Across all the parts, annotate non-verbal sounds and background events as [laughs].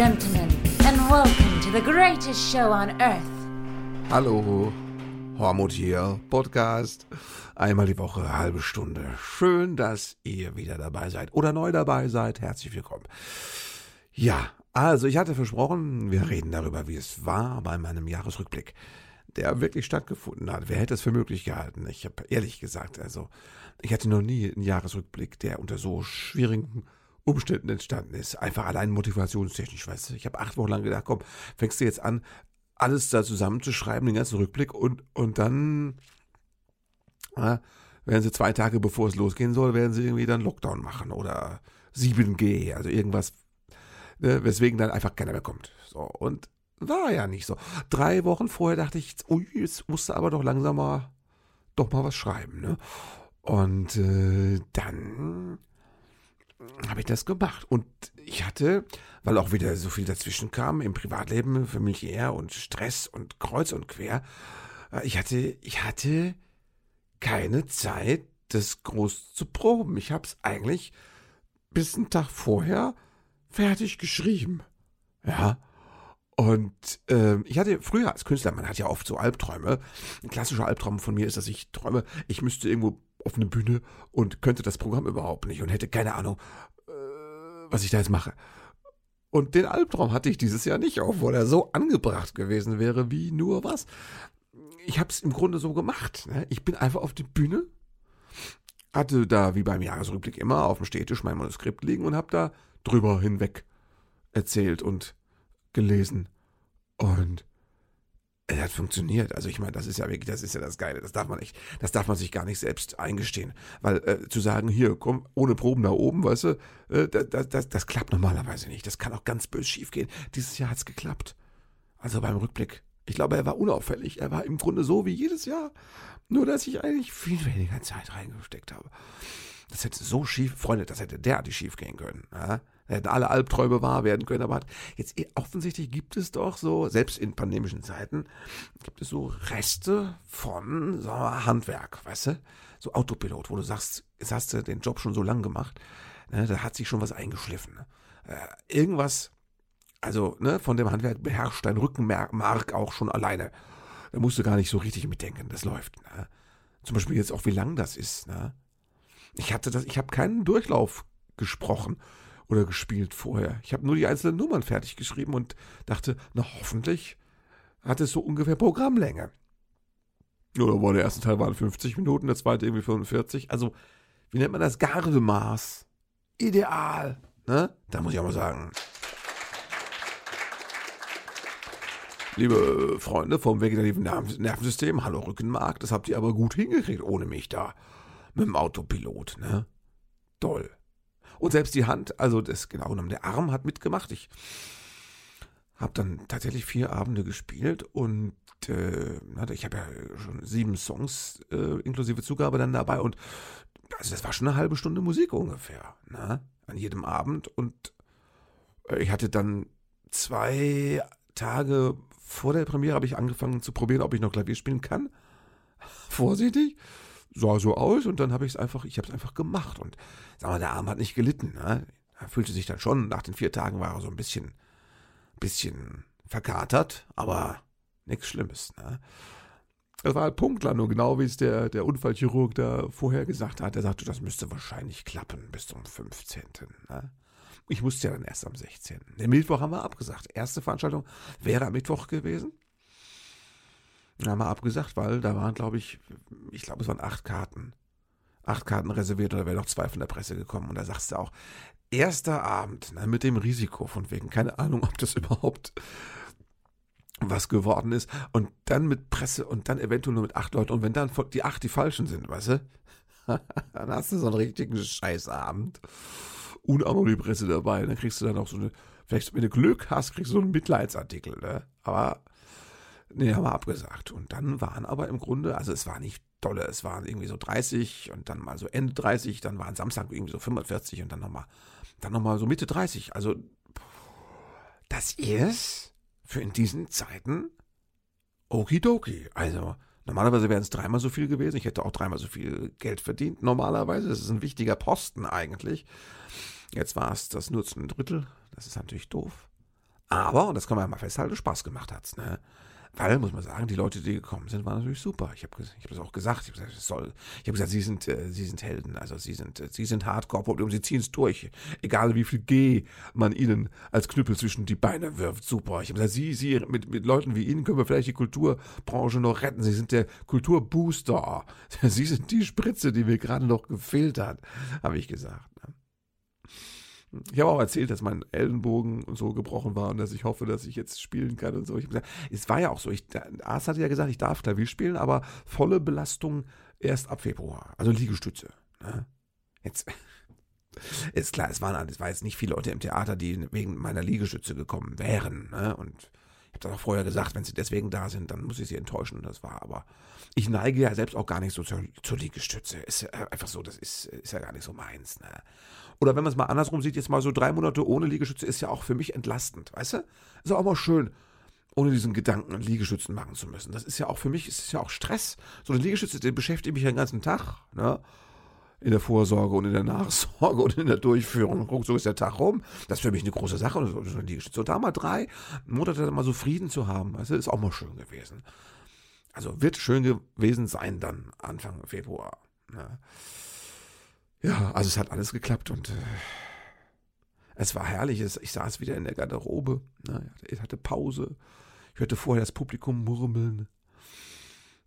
gentlemen, and welcome to the greatest show on earth. Hallo, Hormut hier, Podcast. Einmal die Woche, halbe Stunde. Schön, dass ihr wieder dabei seid oder neu dabei seid. Herzlich willkommen. Ja, also ich hatte versprochen, wir reden darüber, wie es war bei meinem Jahresrückblick, der wirklich stattgefunden hat. Wer hätte es für möglich gehalten? Ich habe ehrlich gesagt, also ich hatte noch nie einen Jahresrückblick, der unter so schwierigen Umständen entstanden ist. Einfach allein motivationstechnisch, weißt du. Ich habe acht Wochen lang gedacht, komm, fängst du jetzt an, alles da zusammenzuschreiben, den ganzen Rückblick und, und dann ja, werden sie zwei Tage bevor es losgehen soll, werden sie irgendwie dann Lockdown machen oder 7G, also irgendwas, ne, weswegen dann einfach keiner mehr kommt. So, und war ja nicht so. Drei Wochen vorher dachte ich, ui, jetzt musst du aber doch langsam mal, doch mal was schreiben, ne? Und äh, dann habe ich das gemacht. Und ich hatte, weil auch wieder so viel dazwischen kam im Privatleben, familiär und Stress und kreuz und quer, äh, ich hatte, ich hatte keine Zeit, das groß zu proben. Ich habe es eigentlich bis einen Tag vorher fertig geschrieben. Ja. Und äh, ich hatte früher als Künstler, man hat ja oft so Albträume. Ein klassischer Albtraum von mir ist, dass ich träume, ich müsste irgendwo auf eine Bühne und könnte das Programm überhaupt nicht und hätte keine Ahnung, äh, was ich da jetzt mache. Und den Albtraum hatte ich dieses Jahr nicht, obwohl er so angebracht gewesen wäre wie nur was. Ich habe es im Grunde so gemacht. Ne? Ich bin einfach auf die Bühne, hatte da wie beim Jahresrückblick immer auf dem Städtisch mein Manuskript liegen und habe da drüber hinweg erzählt und gelesen. Und es hat funktioniert. Also ich meine, das ist ja wirklich, das ist ja das Geile. Das darf man nicht, das darf man sich gar nicht selbst eingestehen. Weil äh, zu sagen, hier, komm, ohne Proben da oben, weißt du, äh, das, das, das klappt normalerweise nicht. Das kann auch ganz böse schief gehen. Dieses Jahr hat's geklappt. Also beim Rückblick. Ich glaube, er war unauffällig. Er war im Grunde so wie jedes Jahr. Nur, dass ich eigentlich viel weniger Zeit reingesteckt habe. Das hätte so schief, Freunde, das hätte derartig schief gehen können. Ja? Hätten alle Albträume wahr werden können, aber jetzt eh, offensichtlich gibt es doch so, selbst in pandemischen Zeiten, gibt es so Reste von so Handwerk, weißt du? So Autopilot, wo du sagst, jetzt hast du den Job schon so lang gemacht, ne, da hat sich schon was eingeschliffen. Ne? Äh, irgendwas, also ne, von dem Handwerk beherrscht dein Rückenmark auch schon alleine. Da musst du gar nicht so richtig mitdenken, das läuft. Ne? Zum Beispiel jetzt auch, wie lang das ist. Ne? Ich hatte das, ich habe keinen Durchlauf gesprochen oder gespielt vorher. Ich habe nur die einzelnen Nummern fertig geschrieben und dachte, na hoffentlich hat es so ungefähr Programmlänge. Oder war der erste Teil waren 50 Minuten, der zweite irgendwie 45. Also, wie nennt man das? Gardemaß. Ideal. Ne? Da muss ich auch mal sagen. Liebe Freunde vom vegetativen Nervensystem, hallo Rückenmark, das habt ihr aber gut hingekriegt ohne mich da. Mit dem Autopilot, ne? Toll. Und selbst die Hand, also das genau genommen, der Arm hat mitgemacht. Ich habe dann tatsächlich vier Abende gespielt und äh, ich habe ja schon sieben Songs äh, inklusive Zugabe dann dabei und also das war schon eine halbe Stunde Musik ungefähr, ne? An jedem Abend und äh, ich hatte dann zwei Tage vor der Premiere habe ich angefangen zu probieren, ob ich noch Klavier spielen kann. [laughs] Vorsichtig sah so aus und dann habe ich es einfach, ich habe es einfach gemacht und sag mal, der Arm hat nicht gelitten. Ne? Er fühlte sich dann schon, nach den vier Tagen war er so ein bisschen, bisschen verkatert, aber nichts Schlimmes. Ne? Es war halt Punktlandung, genau wie es der, der Unfallchirurg da vorher gesagt hat. Er sagte, das müsste wahrscheinlich klappen bis zum 15. Ne? Ich musste ja dann erst am 16. Den Mittwoch haben wir abgesagt. Erste Veranstaltung wäre am Mittwoch gewesen. Haben wir abgesagt, weil da waren, glaube ich, ich glaube, es waren acht Karten. Acht Karten reserviert oder wäre noch zwei von der Presse gekommen. Und da sagst du auch, erster Abend, ne, mit dem Risiko von wegen, keine Ahnung, ob das [laughs] überhaupt was geworden ist. Und dann mit Presse und dann eventuell nur mit acht Leuten. Und wenn dann die acht die falschen sind, weißt du, [laughs] dann hast du so einen richtigen Scheißabend. Und auch noch die Presse dabei. Dann kriegst du dann auch so eine, vielleicht wenn du Glück hast, kriegst du so einen Mitleidsartikel. Ne? Aber Nee, haben wir abgesagt. Und dann waren aber im Grunde, also es war nicht dolle, es waren irgendwie so 30 und dann mal so Ende 30, dann waren Samstag irgendwie so 45 und dann nochmal, dann nochmal so Mitte 30. Also, das ist für in diesen Zeiten okidoki. Also, normalerweise wären es dreimal so viel gewesen. Ich hätte auch dreimal so viel Geld verdient, normalerweise. Das ist ein wichtiger Posten eigentlich. Jetzt war es das nur zu ein Drittel. Das ist natürlich doof. Aber, und das kann man ja mal festhalten, Spaß gemacht hat's, ne? Weil, muss man sagen, die Leute, die gekommen sind, waren natürlich super. Ich habe ich hab das auch gesagt. Ich habe gesagt, soll, ich hab gesagt, sie sind, äh, sie sind Helden. Also sie sind, äh, sie sind Hardcore und sie ziehen es durch. Egal wie viel G man ihnen als Knüppel zwischen die Beine wirft. Super. Ich habe gesagt, sie, sie, mit, mit Leuten wie ihnen können wir vielleicht die Kulturbranche noch retten. Sie sind der Kulturbooster. [laughs] Sie sind die Spritze, die mir gerade noch gefehlt hat, habe ich gesagt. Ich habe auch erzählt, dass mein Ellenbogen und so gebrochen war und dass ich hoffe, dass ich jetzt spielen kann und so. Ich gesagt, es war ja auch so. Ich, der Arzt hatte ja gesagt, ich darf Klavier spielen, aber volle Belastung erst ab Februar. Also Liegestütze. Ne? Jetzt [laughs] ist klar, es waren, es war jetzt nicht viele Leute im Theater, die wegen meiner Liegestütze gekommen wären. Ne? Und ich habe das auch vorher gesagt, wenn sie deswegen da sind, dann muss ich sie enttäuschen. Das war aber. Ich neige ja selbst auch gar nicht so zur, zur Liegestütze. Ist einfach so, das ist, ist ja gar nicht so meins. Ne? Oder wenn man es mal andersrum sieht, jetzt mal so drei Monate ohne Liegestütze ist ja auch für mich entlastend, weißt du? Ist auch mal schön, ohne diesen Gedanken Liegestützen machen zu müssen. Das ist ja auch für mich, ist ja auch Stress. So eine Liegestütze, die beschäftigt mich ja den ganzen Tag, ne? in der Vorsorge und in der Nachsorge und in der Durchführung. So ist der Tag rum. Das ist für mich eine große Sache. Und so so da mal drei Monate mal so Frieden zu haben, also ist auch mal schön gewesen. Also wird schön gewesen sein dann Anfang Februar. Ne? Ja, also es hat alles geklappt und äh, es war herrlich. Ich saß wieder in der Garderobe. Ne? Ich hatte Pause. Ich hörte vorher das Publikum murmeln.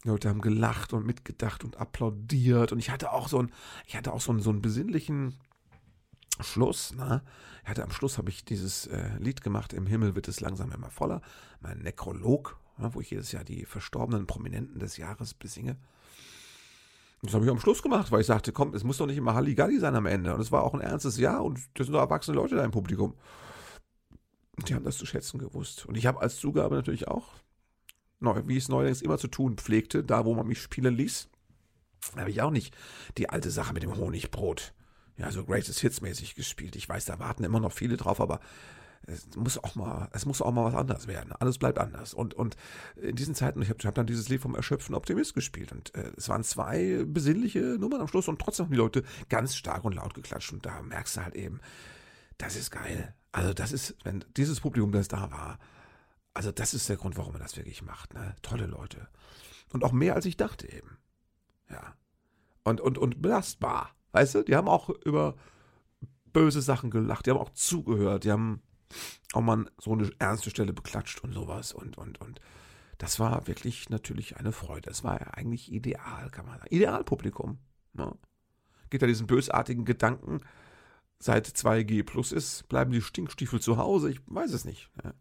Die Leute haben gelacht und mitgedacht und applaudiert. Und ich hatte auch so einen, ich hatte auch so einen, so einen besinnlichen Schluss. Ne? Ich hatte am Schluss habe ich dieses äh, Lied gemacht, Im Himmel wird es langsam immer voller. Mein Nekrolog, ne, wo ich jedes Jahr die verstorbenen Prominenten des Jahres besinge. Das habe ich am Schluss gemacht, weil ich sagte, komm, es muss doch nicht immer Halligalli sein am Ende. Und es war auch ein ernstes Jahr und das sind doch erwachsene Leute da im Publikum. Die haben das zu schätzen gewusst. Und ich habe als Zugabe natürlich auch wie ich es neuerdings immer zu tun pflegte, da wo man mich spielen ließ, habe ich auch nicht die alte Sache mit dem Honigbrot. Ja, so Greatest Hits mäßig gespielt. Ich weiß, da warten immer noch viele drauf, aber es muss auch mal, es muss auch mal was anderes werden. Alles bleibt anders. Und, und in diesen Zeiten, ich habe hab dann dieses Lied vom Erschöpfen Optimist gespielt. Und äh, es waren zwei besinnliche Nummern am Schluss und trotzdem haben die Leute ganz stark und laut geklatscht. Und da merkst du halt eben, das ist geil. Also das ist, wenn dieses Publikum, das da war, also das ist der Grund, warum man das wirklich macht. Ne? Tolle Leute. Und auch mehr, als ich dachte eben. Ja. Und, und, und belastbar. Weißt du, die haben auch über böse Sachen gelacht, die haben auch zugehört, die haben auch mal so eine ernste Stelle beklatscht und sowas. Und, und, und das war wirklich natürlich eine Freude. Es war ja eigentlich ideal, kann man sagen. Idealpublikum. Ne? Geht da diesen bösartigen Gedanken, seit 2G plus ist, bleiben die Stinkstiefel zu Hause? Ich weiß es nicht. Ne?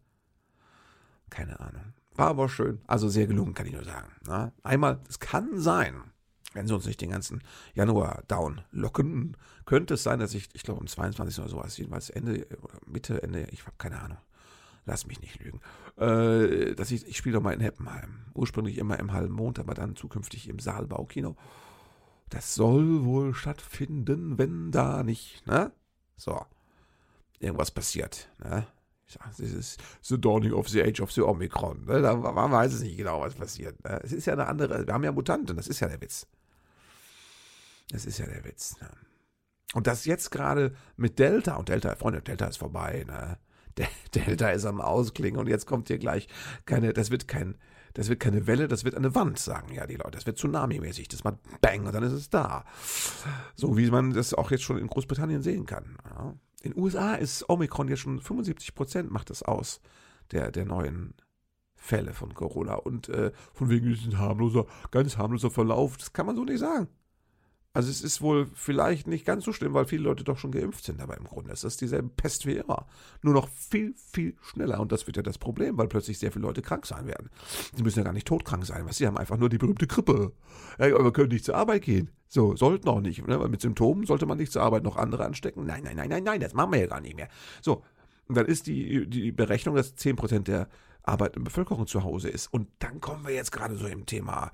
Keine Ahnung. War aber schön. Also sehr gelungen, kann ich nur sagen. Ne? einmal, es kann sein, wenn sie uns nicht den ganzen Januar down locken, könnte es sein, dass ich, ich glaube am 22. oder sowas, jedenfalls Ende, Mitte, Ende, ich habe keine Ahnung. Lass mich nicht lügen. Äh, dass ich, ich spiele doch mal in Heppenheim. Ursprünglich immer im halben Mond, aber dann zukünftig im Saalbaukino. Das soll wohl stattfinden, wenn da nicht, ne? So. Irgendwas passiert, ne? Das ist The Dawning of the Age of the Omicron. Ne? Da, man weiß es nicht genau, was passiert. Ne? Es ist ja eine andere, wir haben ja Mutanten, das ist ja der Witz. Das ist ja der Witz. Ne? Und das jetzt gerade mit Delta, und Delta, Freunde, Delta ist vorbei, ne? [laughs] Delta ist am Ausklingen und jetzt kommt hier gleich keine, das wird kein, das wird keine Welle, das wird eine Wand, sagen ja die Leute. Das wird Tsunami-mäßig. Das macht Bang und dann ist es da. So wie man das auch jetzt schon in Großbritannien sehen kann. Ja. In den USA ist Omikron jetzt schon 75 Prozent macht das aus, der, der neuen Fälle von Corona. Und äh, von wegen ist ein harmloser, ganz harmloser Verlauf, das kann man so nicht sagen. Also es ist wohl vielleicht nicht ganz so schlimm, weil viele Leute doch schon geimpft sind, aber im Grunde ist das dieselbe Pest wie immer. Nur noch viel, viel schneller. Und das wird ja das Problem, weil plötzlich sehr viele Leute krank sein werden. Sie müssen ja gar nicht todkrank sein, was sie haben einfach nur die berühmte Grippe. Ja, aber können nicht zur Arbeit gehen. So, sollten auch nicht. Ne? Weil mit Symptomen sollte man nicht zur Arbeit noch andere anstecken. Nein, nein, nein, nein, nein, das machen wir ja gar nicht mehr. So, und dann ist die, die Berechnung, dass 10% der arbeitenden Bevölkerung zu Hause ist. Und dann kommen wir jetzt gerade so im Thema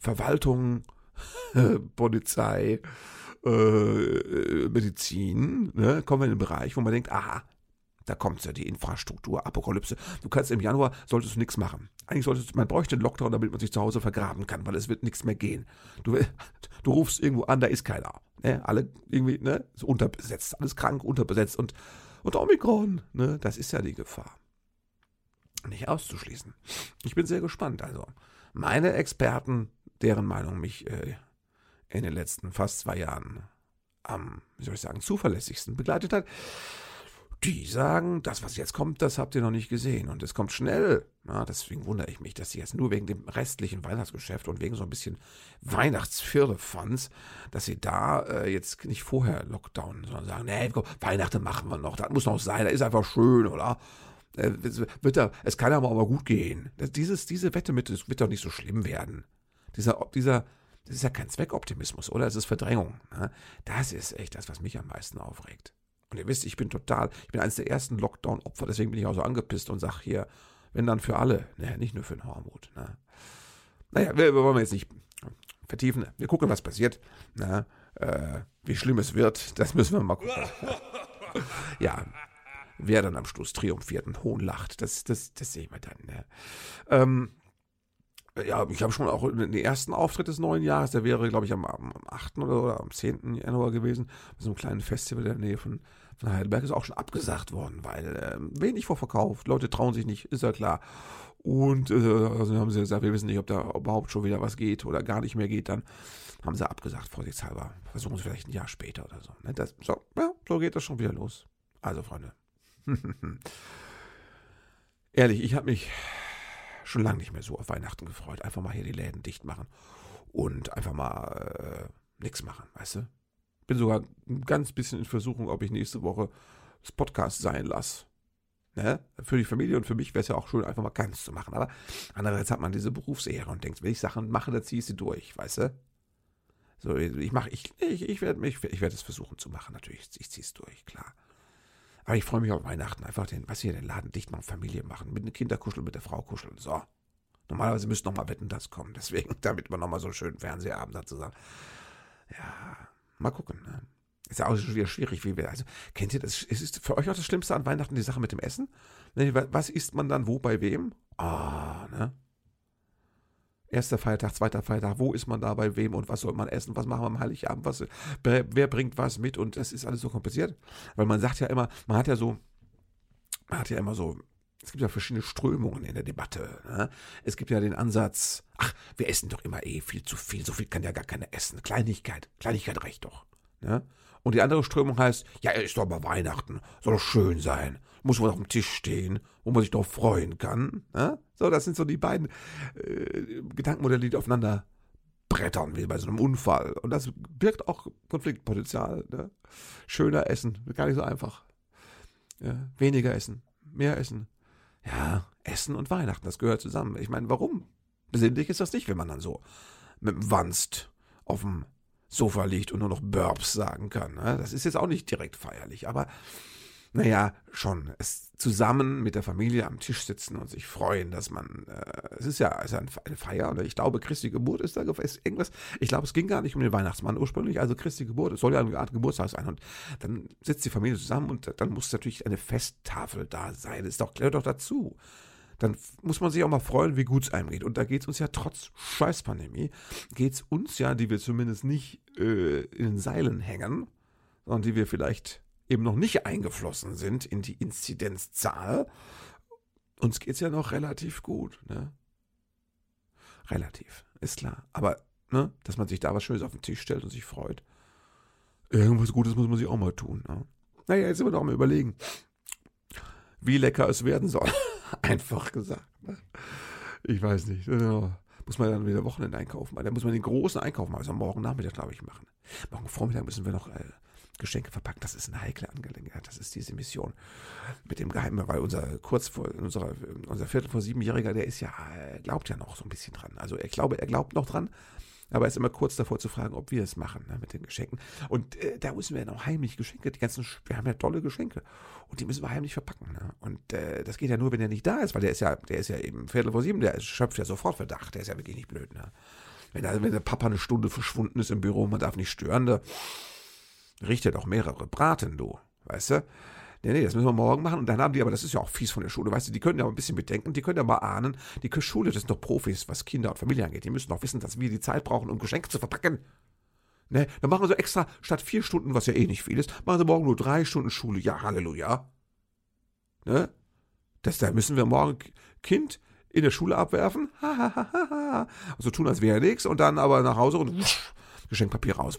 Verwaltung, [laughs] Polizei, äh, Medizin, ne, kommen wir in den Bereich, wo man denkt, aha, da kommt ja die Infrastruktur, Apokalypse. Du kannst im Januar, solltest du nichts machen. Eigentlich solltest man bräuchte einen Lockdown, damit man sich zu Hause vergraben kann, weil es wird nichts mehr gehen. Du, du rufst irgendwo an, da ist keiner. Ne? Alle irgendwie, ne? So unterbesetzt, alles krank, unterbesetzt und, und Omikron, ne? Das ist ja die Gefahr. Nicht auszuschließen. Ich bin sehr gespannt. Also, meine Experten, deren Meinung mich äh, in den letzten fast zwei Jahren am, wie soll ich sagen, zuverlässigsten begleitet hat, die sagen, das, was jetzt kommt, das habt ihr noch nicht gesehen. Und es kommt schnell. Ja, deswegen wundere ich mich, dass sie jetzt nur wegen dem restlichen Weihnachtsgeschäft und wegen so ein bisschen Weihnachtsfirlefanz, dass sie da äh, jetzt nicht vorher Lockdown, sondern sagen, nee, komm, Weihnachten machen wir noch. Das muss noch sein. Das ist einfach schön, oder? Äh, wird da, es kann aber auch gut gehen. Dieses, diese Wette mit, es wird doch nicht so schlimm werden. Dieser, dieser, das ist ja kein Zweckoptimismus, oder? Es ist Verdrängung. Ne? Das ist echt das, was mich am meisten aufregt. Und ihr wisst, ich bin total, ich bin eines der ersten Lockdown-Opfer, deswegen bin ich auch so angepisst und sage hier, wenn dann für alle, ne, nicht nur für den Hormut. Ne. Naja, wir, wir wollen jetzt nicht vertiefen. Wir gucken, was passiert. Ne. Äh, wie schlimm es wird, [laughs] das müssen wir mal gucken. [laughs] ja, wer dann am Schluss triumphiert und hohn lacht, das, das, das sehen wir dann. Ne. Ähm, ja, ich habe schon auch den ersten Auftritt des neuen Jahres, der wäre, glaube ich, am, am 8. Oder, oder am 10. Januar gewesen, bei so einem kleinen Festival in der Nähe von, von Heidelberg, ist auch schon abgesagt worden, weil äh, wenig vorverkauft, Leute trauen sich nicht, ist ja klar. Und äh, also haben sie gesagt, wir wissen nicht, ob da überhaupt schon wieder was geht oder gar nicht mehr geht, dann haben sie abgesagt, vorsichtshalber. Versuchen sie vielleicht ein Jahr später oder so. Ne? Das, so, ja, so geht das schon wieder los. Also, Freunde. [laughs] Ehrlich, ich habe mich schon lange nicht mehr so auf Weihnachten gefreut. Einfach mal hier die Läden dicht machen und einfach mal äh, nichts machen, weißt du? Bin sogar ein ganz bisschen in Versuchung, ob ich nächste Woche das Podcast sein lasse. Ne? Für die Familie und für mich wäre es ja auch schön, einfach mal ganz zu machen. Aber andererseits hat man diese Berufsehre und denkt, wenn ich Sachen mache, dann ziehe ich sie durch, weißt du? So, ich mache, ich, ich, ich werde ich, ich werd es versuchen zu machen, natürlich. Ich ziehe es durch, klar. Aber ich freue mich auf Weihnachten. Einfach den, was hier, den Laden dicht machen, Familie machen, mit den Kindern kuscheln, mit der Frau kuscheln. So. Normalerweise müsste noch mal Wetten, das kommen. [laughs] Deswegen, damit man noch mal so einen schönen Fernsehabend hat zusammen. Ja, mal gucken. Ne? Ist ja auch schon wieder schwierig, wie wir. Also, kennt ihr das? Ist es für euch auch das Schlimmste an Weihnachten die Sache mit dem Essen? Ne, was isst man dann wo bei wem? Ah, ne? Erster Feiertag, zweiter Feiertag, wo ist man da bei wem und was soll man essen, was machen wir am Heiligabend, was, wer bringt was mit und das ist alles so kompliziert. Weil man sagt ja immer, man hat ja so, man hat ja immer so, es gibt ja verschiedene Strömungen in der Debatte. Ne? Es gibt ja den Ansatz, ach, wir essen doch immer eh viel zu viel, so viel kann ja gar keiner essen. Kleinigkeit, Kleinigkeit reicht doch. Ne? Und die andere Strömung heißt, ja, ist doch mal Weihnachten, soll doch schön sein, muss man auf dem Tisch stehen, wo man sich doch freuen kann. Ne? So, das sind so die beiden äh, Gedankenmodelle, die aufeinander brettern, wie bei so einem Unfall. Und das birgt auch Konfliktpotenzial. Ne? Schöner Essen, gar nicht so einfach. Ja, weniger Essen, mehr Essen. Ja, Essen und Weihnachten, das gehört zusammen. Ich meine, warum? Besinnlich ist das nicht, wenn man dann so mit dem Wanst auf dem Sofa liegt und nur noch Burps sagen kann. Ne? Das ist jetzt auch nicht direkt feierlich, aber naja, schon. Es zusammen mit der Familie am Tisch sitzen und sich freuen, dass man, äh, es ist ja also eine Feier oder ich glaube, Christi Geburt ist da ist irgendwas. Ich glaube, es ging gar nicht um den Weihnachtsmann ursprünglich, also Christi Geburt. Es soll ja eine Art Geburtstag sein und dann sitzt die Familie zusammen und dann muss natürlich eine Festtafel da sein. Das ist doch, gehört doch dazu dann muss man sich auch mal freuen, wie gut es einem geht. Und da geht es uns ja trotz Scheißpandemie, geht es uns ja, die wir zumindest nicht äh, in den Seilen hängen, sondern die wir vielleicht eben noch nicht eingeflossen sind in die Inzidenzzahl, uns geht es ja noch relativ gut. Ne? Relativ, ist klar. Aber, ne, dass man sich da was Schönes auf den Tisch stellt und sich freut. Irgendwas Gutes muss man sich auch mal tun. Ne? Naja, jetzt sind wir doch mal überlegen, wie lecker es werden soll. [laughs] Einfach gesagt. Ne? Ich weiß nicht. Ja, muss man dann wieder Wochenende einkaufen. Da muss man den großen Einkauf machen. Also morgen Nachmittag, glaube ich, machen. Morgen Vormittag müssen wir noch äh, Geschenke verpacken. Das ist eine heikle Angelegenheit. Das ist diese Mission mit dem Geheimen, weil unser kurz vor, unser, unser Viertel vor siebenjähriger, der ist ja, glaubt ja noch so ein bisschen dran. Also ich glaube, er glaubt noch dran. Aber er ist immer kurz davor zu fragen, ob wir es machen ne, mit den Geschenken. Und äh, da müssen wir ja noch heimlich Geschenke, die ganzen, wir haben ja tolle Geschenke. Und die müssen wir heimlich verpacken. Ne? Und äh, das geht ja nur, wenn er nicht da ist, weil der ist ja, der ist ja eben Viertel vor sieben, der schöpft ja sofort Verdacht. Der ist ja wirklich nicht blöd. Ne? Wenn, also, wenn der Papa eine Stunde verschwunden ist im Büro, man darf nicht stören, da riecht er doch mehrere Braten, du. Weißt du? Nee, nee, das müssen wir morgen machen. Und dann haben die, aber das ist ja auch fies von der Schule, weißt du, die können ja ein bisschen bedenken, die können ja mal ahnen, die Schule, das sind doch Profis, was Kinder und Familie angeht. Die müssen doch wissen, dass wir die Zeit brauchen, um Geschenke zu verpacken. Ne? Dann machen sie extra statt vier Stunden, was ja eh nicht viel ist, machen sie morgen nur drei Stunden Schule. Ja, Halleluja. Ne? Das, da müssen wir morgen Kind in der Schule abwerfen. also tun, als wäre nichts und dann aber nach Hause und wusch, Geschenkpapier raus.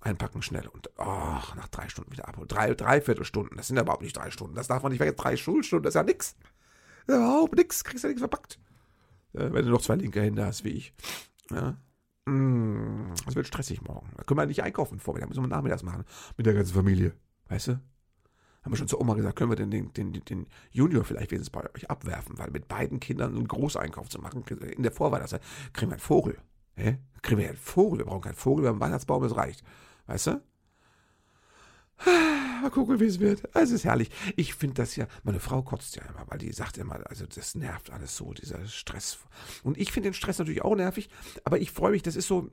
Einpacken schnell und ach, nach drei Stunden wieder abholen. Drei, dreiviertel Stunden. Das sind ja überhaupt nicht drei Stunden. Das darf man nicht vergessen. Drei Schulstunden, das ist ja nix. Überhaupt nix. Kriegst ja nichts verpackt. Äh, wenn du noch zwei linke Hände hast, wie ich. Ja. Mm, das wird stressig morgen. Da können wir nicht einkaufen. Da müssen wir nachmittags machen. Mit der ganzen Familie. Weißt du? Haben wir schon zur Oma gesagt, können wir denn den, den, den Junior vielleicht wenigstens bei euch abwerfen? Weil mit beiden Kindern einen Großeinkauf zu machen, in der Vorweihnachtszeit, kriegen wir einen Vogel. Hä? Kriegen wir einen Vogel? Wir brauchen keinen Vogel, wir haben einen Weihnachtsbaum, das reicht. Weißt du? Mal gucken, wie es wird. Es ist herrlich. Ich finde das ja, meine Frau kotzt ja immer, weil die sagt immer, also das nervt alles so, dieser Stress. Und ich finde den Stress natürlich auch nervig, aber ich freue mich, das ist so,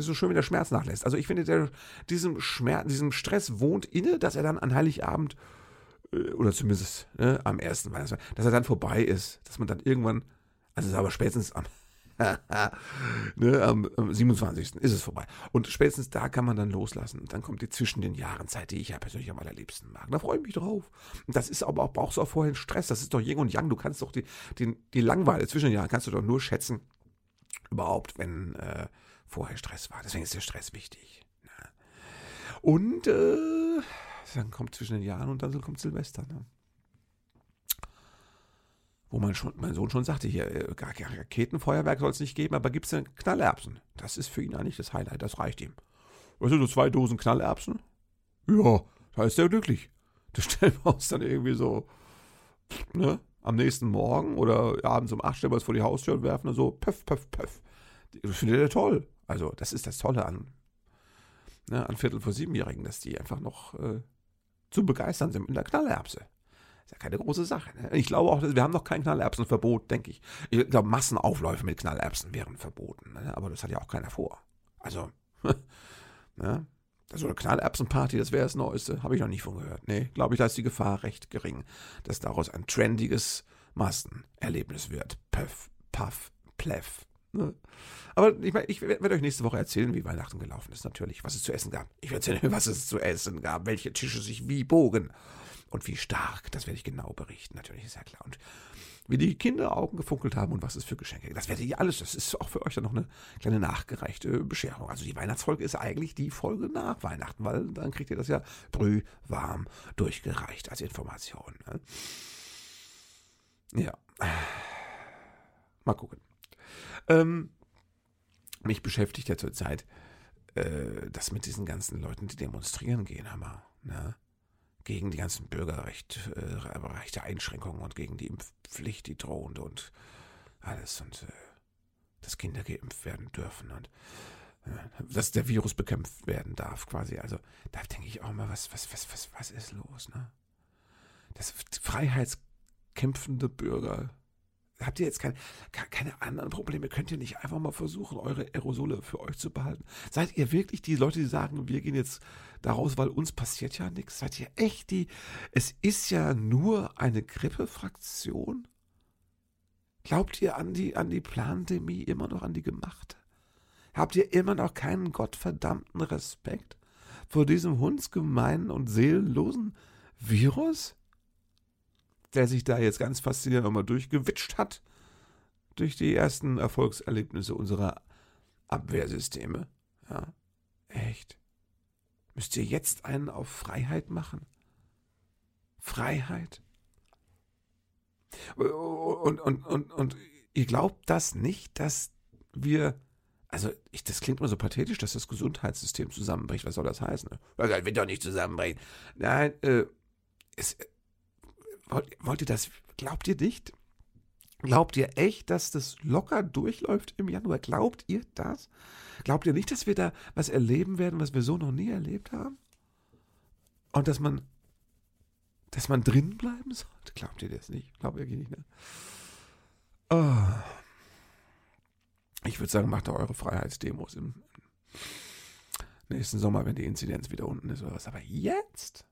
so schön, wie der Schmerz nachlässt. Also ich finde, der, diesem Schmerz, diesem Stress wohnt inne, dass er dann an Heiligabend, äh, oder zumindest ne, am ersten Weihnachtsfeier, dass er dann vorbei ist, dass man dann irgendwann, also aber spätestens am [laughs] ne, am, am 27. ist es vorbei. Und spätestens da kann man dann loslassen. Und dann kommt die zwischen den Jahren Zeit, die ich ja persönlich am allerliebsten mag. Da freue ich mich drauf. Und das ist aber auch, brauchst du auch vorher Stress. Das ist doch Yin und Yang. Du kannst doch die, die, die Langeweile zwischen den Jahren kannst du doch nur schätzen, überhaupt, wenn äh, vorher Stress war. Deswegen ist der Stress wichtig. Ne? Und äh, dann kommt zwischen den Jahren und dann kommt Silvester. Ne? Wo man schon, mein Sohn schon sagte, hier, äh, Raketenfeuerwerk soll es nicht geben, aber gibt es denn Knallerbsen? Das ist für ihn eigentlich das Highlight, das reicht ihm. Weißt du, so zwei Dosen Knallerbsen? Ja, da ist er glücklich. Das [laughs] stellen wir uns dann irgendwie so, ne, am nächsten Morgen oder abends um acht stellen wir es vor die Haustür und werfen dann so, pöff, pöff, pöff. Das findet er toll. Also, das ist das Tolle an, ne, an Viertel vor Siebenjährigen, dass die einfach noch äh, zu begeistern sind mit der Knallerbse. Ist ja keine große Sache. Ne? Ich glaube auch, wir haben noch kein Knallerbsenverbot, denke ich. Ich glaube, Massenaufläufe mit Knallerbsen wären verboten. Ne? Aber das hat ja auch keiner vor. Also, [laughs] ne? So eine Knallerbsenparty, das wäre das Neueste. Habe ich noch nicht von gehört. Nee, glaube ich, da ist die Gefahr recht gering, dass daraus ein trendiges Massenerlebnis wird. Puff, puff, pleff. Ne? Aber ich, mein, ich werde euch nächste Woche erzählen, wie Weihnachten gelaufen ist, natürlich, was es zu essen gab. Ich werde erzählen, [laughs] was es zu essen gab, welche Tische sich wie bogen und wie stark, das werde ich genau berichten, natürlich ist ja klar. Und wie die Kinder Augen gefunkelt haben und was es für Geschenke. Das werdet ihr alles, das ist auch für euch dann noch eine kleine nachgereichte Bescherung. Also die Weihnachtsfolge ist eigentlich die Folge nach Weihnachten, weil dann kriegt ihr das ja brühwarm durchgereicht als Information. Ne? Ja. Mal gucken. Ähm, mich beschäftigt ja zurzeit äh, das mit diesen ganzen Leuten, die demonstrieren gehen, Hammer. Ne? Gegen die ganzen Bürgerrechte äh, Einschränkungen und gegen die Impfpflicht, die drohend und alles und äh, dass Kinder geimpft werden dürfen und äh, dass der Virus bekämpft werden darf, quasi. Also da denke ich auch mal, was, was, was, was, was ist los, ne? Das freiheitskämpfende Bürger habt ihr jetzt kein, keine anderen Probleme? Könnt ihr nicht einfach mal versuchen, eure Aerosole für euch zu behalten? Seid ihr wirklich die Leute, die sagen, wir gehen jetzt daraus, weil uns passiert ja nichts? Seid ihr echt die? Es ist ja nur eine Grippefraktion. Glaubt ihr an die, an die Plandemie immer noch an die gemachte? Habt ihr immer noch keinen gottverdammten Respekt vor diesem hundsgemeinen und seelenlosen Virus? der sich da jetzt ganz faszinierend nochmal durchgewitscht hat, durch die ersten Erfolgserlebnisse unserer Abwehrsysteme. Ja, echt. Müsst ihr jetzt einen auf Freiheit machen? Freiheit? Und, und, und, und ihr glaubt das nicht, dass wir also ich, das klingt immer so pathetisch, dass das Gesundheitssystem zusammenbricht. Was soll das heißen? Das wird doch nicht zusammenbrechen. Nein, äh, es, Wollt, wollt ihr das, glaubt ihr nicht? Glaubt ihr echt, dass das locker durchläuft im Januar? Glaubt ihr das? Glaubt ihr nicht, dass wir da was erleben werden, was wir so noch nie erlebt haben? Und dass man, dass man drin bleiben sollte? Glaubt ihr das nicht? Glaubt ihr nicht, ne? Oh. Ich würde sagen, macht da eure Freiheitsdemos im nächsten Sommer, wenn die Inzidenz wieder unten ist oder was. Aber jetzt?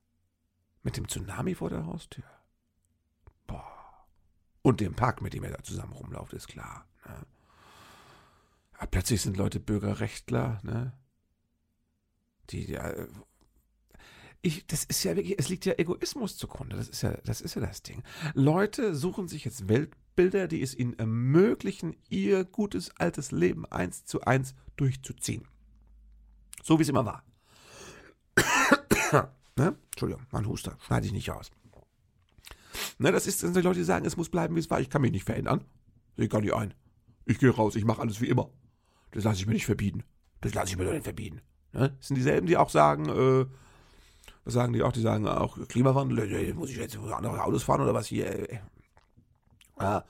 Mit dem Tsunami vor der Haustür? Und dem Park, mit dem er da zusammen rumläuft, ist klar. Ne? Ja, plötzlich sind Leute Bürgerrechtler, ne? Die, die äh, ich, das ist ja wirklich, es liegt ja Egoismus zugrunde. Das ist ja, das ist ja das Ding. Leute suchen sich jetzt Weltbilder, die es ihnen ermöglichen, ihr gutes altes Leben eins zu eins durchzuziehen. So wie es immer war. [coughs] ne? Entschuldigung, mein Huster, schneide ich nicht aus. Ne, das ist, sind die Leute, sagen, es muss bleiben, wie es war. Ich kann mich nicht verändern. Sehe gar nicht ein. Ich gehe raus, ich mache alles wie immer. Das lasse ich mir nicht verbieten. Das lasse ich mir doch nicht verbieten. Ne? Das sind dieselben, die auch sagen, äh, was sagen die auch? Die sagen auch, Klimawandel, äh, muss ich jetzt andere Autos fahren oder was hier? Äh, äh,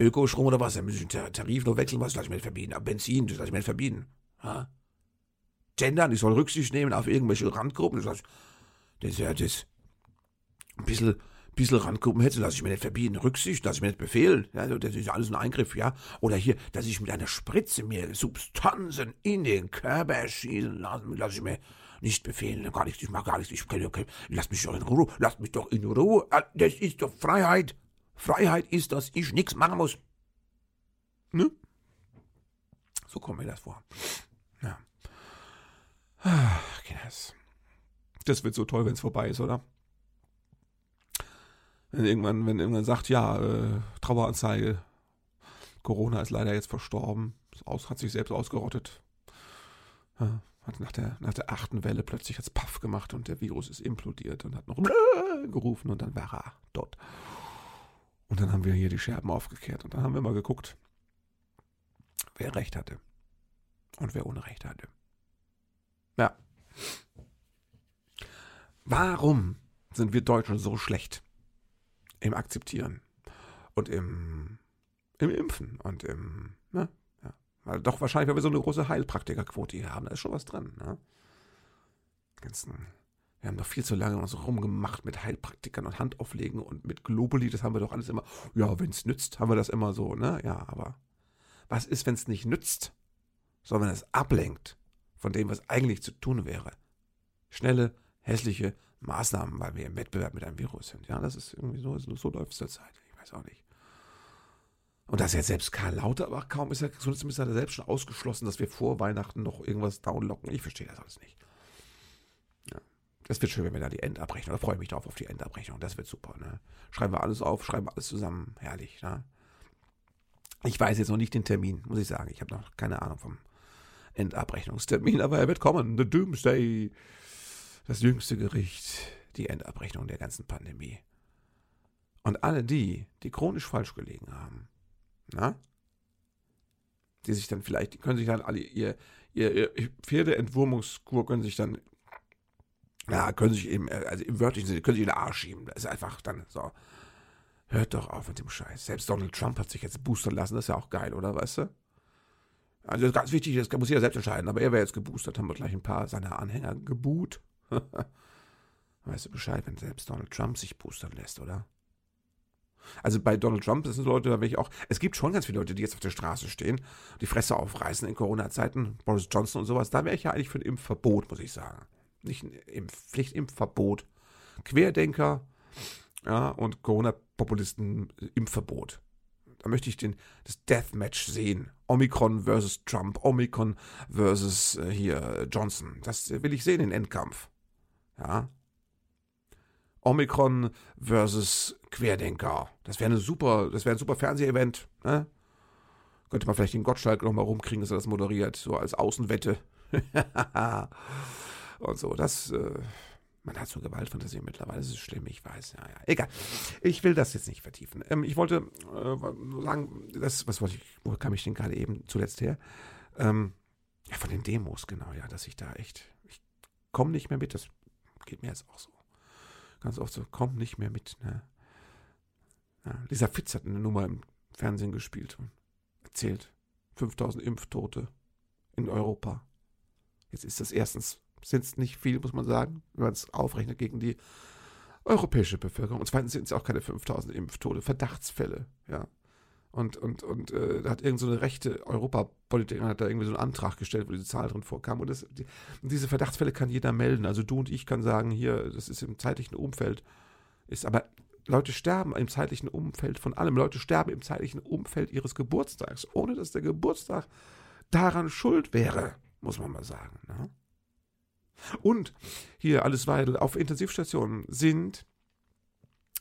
Ökostrom oder was? Dann muss ich den Tarif noch wechseln, was lasse ich mir nicht verbieten? Aber Benzin, das lasse ich mir nicht verbieten. Ja? Gendern, ich soll Rücksicht nehmen auf irgendwelche Randgruppen. Das, das ist ja das. Ein bisschen bisschen Randgruppen hätte, lasse ich mir nicht verbieten. Rücksicht, lasse ich mir nicht befehlen. Ja, das ist alles ein Eingriff, ja. Oder hier, dass ich mit einer Spritze mir Substanzen in den Körper schießen lasse, lasse ich mir nicht befehlen. Gar nicht, ich mag gar nicht. Ich, okay, okay, lass mich doch in Ruhe, lass mich doch in Ruhe. Ah, das ist doch Freiheit. Freiheit ist, dass ich nichts machen muss. Ne? So kommt mir das vor. Ja. Ach, Das wird so toll, wenn es vorbei ist, oder? Wenn irgendwann, wenn irgendwann sagt, ja, äh, Traueranzeige, Corona ist leider jetzt verstorben, aus, hat sich selbst ausgerottet. Ja, hat nach der, nach der achten Welle plötzlich jetzt Paff gemacht und der Virus ist implodiert und hat noch gerufen und dann war er dort. Und dann haben wir hier die Scherben aufgekehrt und dann haben wir mal geguckt, wer Recht hatte und wer Unrecht hatte. Ja. Warum sind wir Deutschen so schlecht? Im Akzeptieren und im, im Impfen und im, ne? Ja. Weil doch wahrscheinlich, weil wir so eine große Heilpraktikerquote hier haben, da ist schon was dran, ne? Ganzen, wir haben doch viel zu lange uns rumgemacht mit Heilpraktikern und Handauflegen und mit Globuli, das haben wir doch alles immer, ja, wenn es nützt, haben wir das immer so, ne? Ja, aber was ist, wenn es nicht nützt, sondern es ablenkt von dem, was eigentlich zu tun wäre? Schnelle, hässliche Maßnahmen, weil wir im Wettbewerb mit einem Virus sind. Ja, das ist irgendwie so, so läuft es zurzeit. Ich weiß auch nicht. Und dass jetzt selbst Karl Lauterbach kaum ist, ja, zumindest hat er selbst schon ausgeschlossen, dass wir vor Weihnachten noch irgendwas downlocken. Ich verstehe das alles nicht. Ja. Das wird schön, wenn wir da die Endabrechnung, da freue ich mich drauf auf die Endabrechnung. Das wird super. Ne? Schreiben wir alles auf, schreiben wir alles zusammen. Herrlich. Ne? Ich weiß jetzt noch nicht den Termin, muss ich sagen. Ich habe noch keine Ahnung vom Endabrechnungstermin, aber er wird kommen. The Doomsday das jüngste Gericht, die Endabrechnung der ganzen Pandemie. Und alle die, die chronisch falsch gelegen haben, na, die sich dann vielleicht, die können sich dann alle ihr, ihr, ihr Pferdeentwurmungskur können sich dann, ja, können sich eben, also im wörtlichen Sinne, können sich in den Arsch schieben. Das ist einfach dann so. Hört doch auf mit dem Scheiß. Selbst Donald Trump hat sich jetzt boostern lassen, das ist ja auch geil, oder, weißt du? Also ganz wichtig, das muss jeder selbst entscheiden, aber er wäre jetzt geboostert, haben wir gleich ein paar seiner Anhänger geboot. [laughs] weißt du Bescheid, wenn selbst Donald Trump sich boostern lässt, oder? Also bei Donald Trump, sind Leute, da wäre ich auch. Es gibt schon ganz viele Leute, die jetzt auf der Straße stehen, die Fresse aufreißen in Corona-Zeiten, Boris Johnson und sowas. Da wäre ich ja eigentlich für ein Impfverbot, muss ich sagen. Nicht ein Impf Pflichtimpfverbot. Querdenker, ja, und Corona-Populisten Impfverbot. Da möchte ich den, das Deathmatch sehen. Omikron versus Trump, Omikron versus äh, hier Johnson. Das will ich sehen, den Endkampf. Ja. Omikron versus Querdenker. Das wäre super, das wäre ein super Fernsehevent. Ne? Könnte man vielleicht den Gottschalk noch mal rumkriegen, dass er das moderiert, so als Außenwette. [laughs] und so, das, äh, man hat so Gewaltfantasie mittlerweile, das ist schlimm, ich weiß, ja, ja. Egal. Ich will das jetzt nicht vertiefen. Ähm, ich wollte äh, sagen, das, was wollte ich, wo kam ich denn gerade eben zuletzt her? Ähm, ja, von den Demos, genau, ja, dass ich da echt, ich komme nicht mehr mit, das geht mir jetzt auch so. Ganz oft so, komm nicht mehr mit. Ne? Ja, Lisa Fitz hat eine Nummer im Fernsehen gespielt und erzählt, 5000 Impftote in Europa. Jetzt ist das erstens, sind es nicht viel, muss man sagen, wenn man es aufrechnet gegen die europäische Bevölkerung. Und zweitens sind es auch keine 5000 Impftote, Verdachtsfälle. Ja. Und, und, und äh, da hat irgendeine so rechte Europapolitikerin hat da irgendwie so einen Antrag gestellt, wo diese Zahl drin vorkam. Und, das, die, und diese Verdachtsfälle kann jeder melden. Also du und ich kann sagen, hier, das ist im zeitlichen Umfeld. Ist aber Leute sterben im zeitlichen Umfeld von allem. Leute sterben im zeitlichen Umfeld ihres Geburtstags, ohne dass der Geburtstag daran schuld wäre, muss man mal sagen. Ne? Und hier alles Weidel auf Intensivstationen sind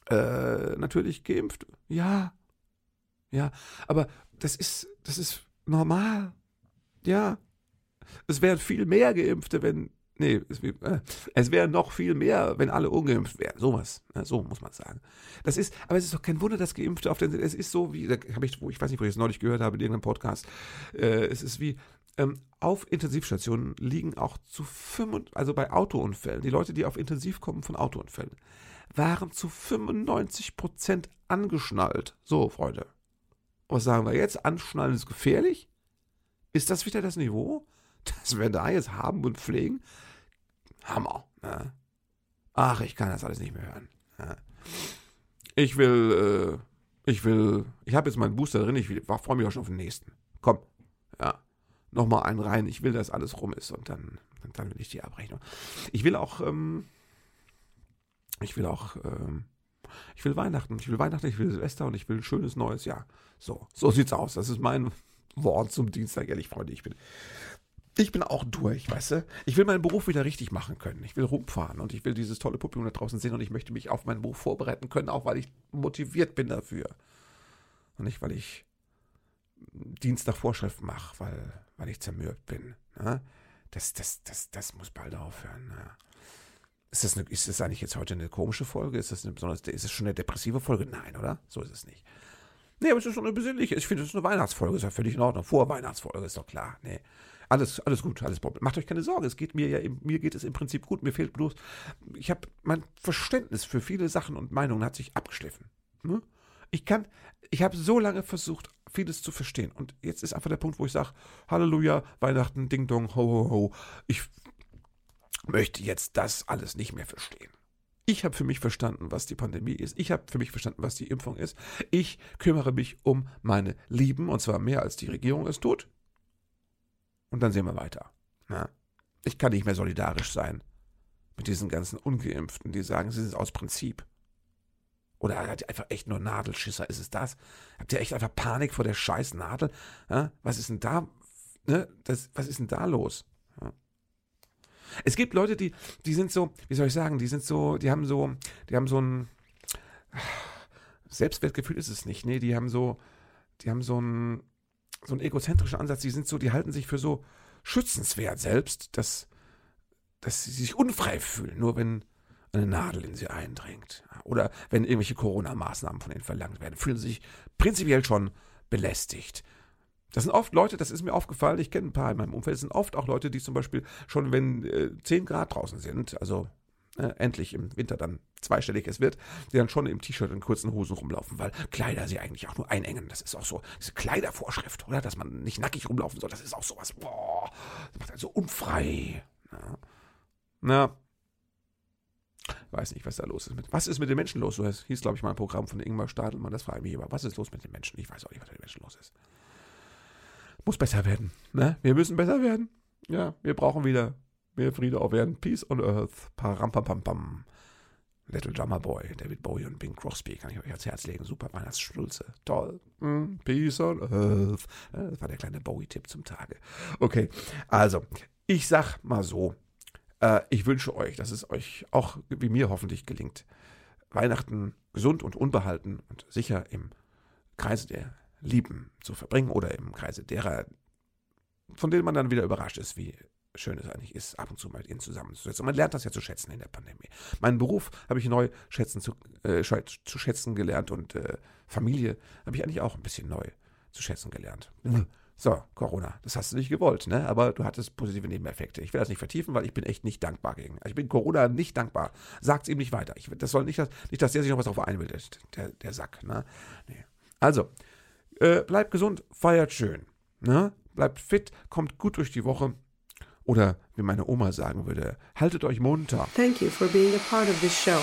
äh, natürlich geimpft. Ja. Ja. Aber das ist, das ist normal. Ja. Es wären viel mehr Geimpfte, wenn. Nee, es, äh, es wäre noch viel mehr, wenn alle ungeimpft wären. Sowas. Ja, so muss man sagen. Das ist, aber es ist doch kein Wunder, dass Geimpfte auf den. Es ist so wie, da habe ich, ich weiß nicht, wo ich es neulich gehört habe, in irgendeinem Podcast. Äh, es ist wie, ähm, auf Intensivstationen liegen auch zu 5, also bei Autounfällen, die Leute, die auf Intensiv kommen von Autounfällen, waren zu 95 Prozent angeschnallt. So, Freunde. Was sagen wir jetzt? Anschnallen ist gefährlich? Ist das wieder das Niveau, [laughs] das wir da jetzt haben und pflegen? Hammer. Ne? Ach, ich kann das alles nicht mehr hören. Ne? Ich will, äh, ich will, ich habe jetzt meinen Booster drin, ich freue mich auch schon auf den nächsten. Komm, ja, nochmal einen rein. Ich will, dass alles rum ist und dann, dann will ich die Abrechnung. Ich will auch, ähm, ich will auch, ähm, ich will Weihnachten, ich will Weihnachten, ich will Silvester und ich will ein schönes neues Jahr. So, so sieht's aus. Das ist mein Wort zum Dienstag, ehrlich, Freunde. Ich bin, ich bin auch durch, weißt du? Ich will meinen Beruf wieder richtig machen können. Ich will rumfahren und ich will dieses tolle Publikum da draußen sehen und ich möchte mich auf meinen Beruf vorbereiten können, auch weil ich motiviert bin dafür. Und nicht, weil ich Dienst nach Vorschrift mache, weil, weil ich zermürbt bin. Ne? Das, das, das, das muss bald aufhören. Ne? Ist das, eine, ist das eigentlich jetzt heute eine komische Folge? Ist das eine besonders, ist es schon eine depressive Folge? Nein, oder? So ist es nicht. Nee, aber es ist schon eine besinnliche. Ich finde, es ist eine Weihnachtsfolge, ist ja völlig in Ordnung. Vor Weihnachtsfolge ist doch klar. Nee. Alles, alles gut, alles Problem. Macht euch keine Sorge, es geht mir ja, mir geht es im Prinzip gut. Mir fehlt bloß, ich habe mein Verständnis für viele Sachen und Meinungen hat sich abgeschliffen. Ne? Ich kann, ich habe so lange versucht, vieles zu verstehen. Und jetzt ist einfach der Punkt, wo ich sage, Halleluja, Weihnachten, Ding Dong, ho, ho, ho. Ich möchte jetzt das alles nicht mehr verstehen. Ich habe für mich verstanden, was die Pandemie ist. Ich habe für mich verstanden, was die Impfung ist. Ich kümmere mich um meine Lieben, und zwar mehr als die Regierung es tut. Und dann sehen wir weiter. Na? Ich kann nicht mehr solidarisch sein mit diesen ganzen Ungeimpften, die sagen, sie sind aus Prinzip. Oder hat einfach echt nur Nadelschisser? Ist es das? Habt ihr echt einfach Panik vor der scheiß Nadel? Ja? Was ist denn da? Ne? Das, was ist denn da los? Ja? Es gibt Leute, die, die sind so, wie soll ich sagen, die sind so, die haben so, die haben so ein Selbstwertgefühl ist es nicht. Nee, die haben so, die haben so ein, so einen egozentrischen Ansatz, die sind so, die halten sich für so schützenswert selbst, dass, dass sie sich unfrei fühlen, nur wenn eine Nadel in sie eindringt. Oder wenn irgendwelche Corona-Maßnahmen von ihnen verlangt werden, fühlen sie sich prinzipiell schon belästigt. Das sind oft Leute, das ist mir aufgefallen, ich kenne ein paar in meinem Umfeld, das sind oft auch Leute, die zum Beispiel schon, wenn äh, 10 Grad draußen sind, also äh, endlich im Winter dann zweistellig es wird, die dann schon im T-Shirt und kurzen Hosen rumlaufen, weil Kleider sie eigentlich auch nur einengen. Das ist auch so, diese Kleidervorschrift, oder? Dass man nicht nackig rumlaufen soll, das ist auch sowas, boah, das macht einen so unfrei. Ja. Na, weiß nicht, was da los ist. Mit, was ist mit den Menschen los? So hieß, glaube ich, mal ein Programm von Ingmar Stadelmann. Das frage ich mich immer. Was ist los mit den Menschen? Ich weiß auch nicht, was mit den Menschen los ist. Muss besser werden. Ne? Wir müssen besser werden. Ja, wir brauchen wieder mehr Friede auf Erden. Peace on Earth. Parampampampam. Little Drummer Boy, David Bowie und Bing Crosby, kann ich euch ans Herz legen. Super Weihnachtsschulze. Toll. Mm, peace on Earth. Das war der kleine Bowie-Tipp zum Tage. Okay, also, ich sag mal so, äh, ich wünsche euch, dass es euch auch wie mir hoffentlich gelingt, Weihnachten gesund und unbehalten und sicher im Kreise der Lieben zu verbringen oder im Kreise derer, von denen man dann wieder überrascht ist, wie schön es eigentlich ist, ab und zu mal mit ihnen zusammenzusetzen. Und man lernt das ja zu schätzen in der Pandemie. Meinen Beruf habe ich neu schätzen zu, äh, zu schätzen gelernt und äh, Familie habe ich eigentlich auch ein bisschen neu zu schätzen gelernt. So, Corona, das hast du nicht gewollt, ne? Aber du hattest positive Nebeneffekte. Ich will das nicht vertiefen, weil ich bin echt nicht dankbar gegen. Ich bin Corona nicht dankbar. Sagt's ihm nicht weiter. Ich, das soll nicht, dass, nicht, dass der sich noch was darauf einbildet, der, der Sack, ne? Nee. Also, äh, bleibt gesund, feiert schön, ne? Bleibt fit, kommt gut durch die Woche. Oder wie meine Oma sagen würde, haltet euch munter. Thank you for being a part of this show.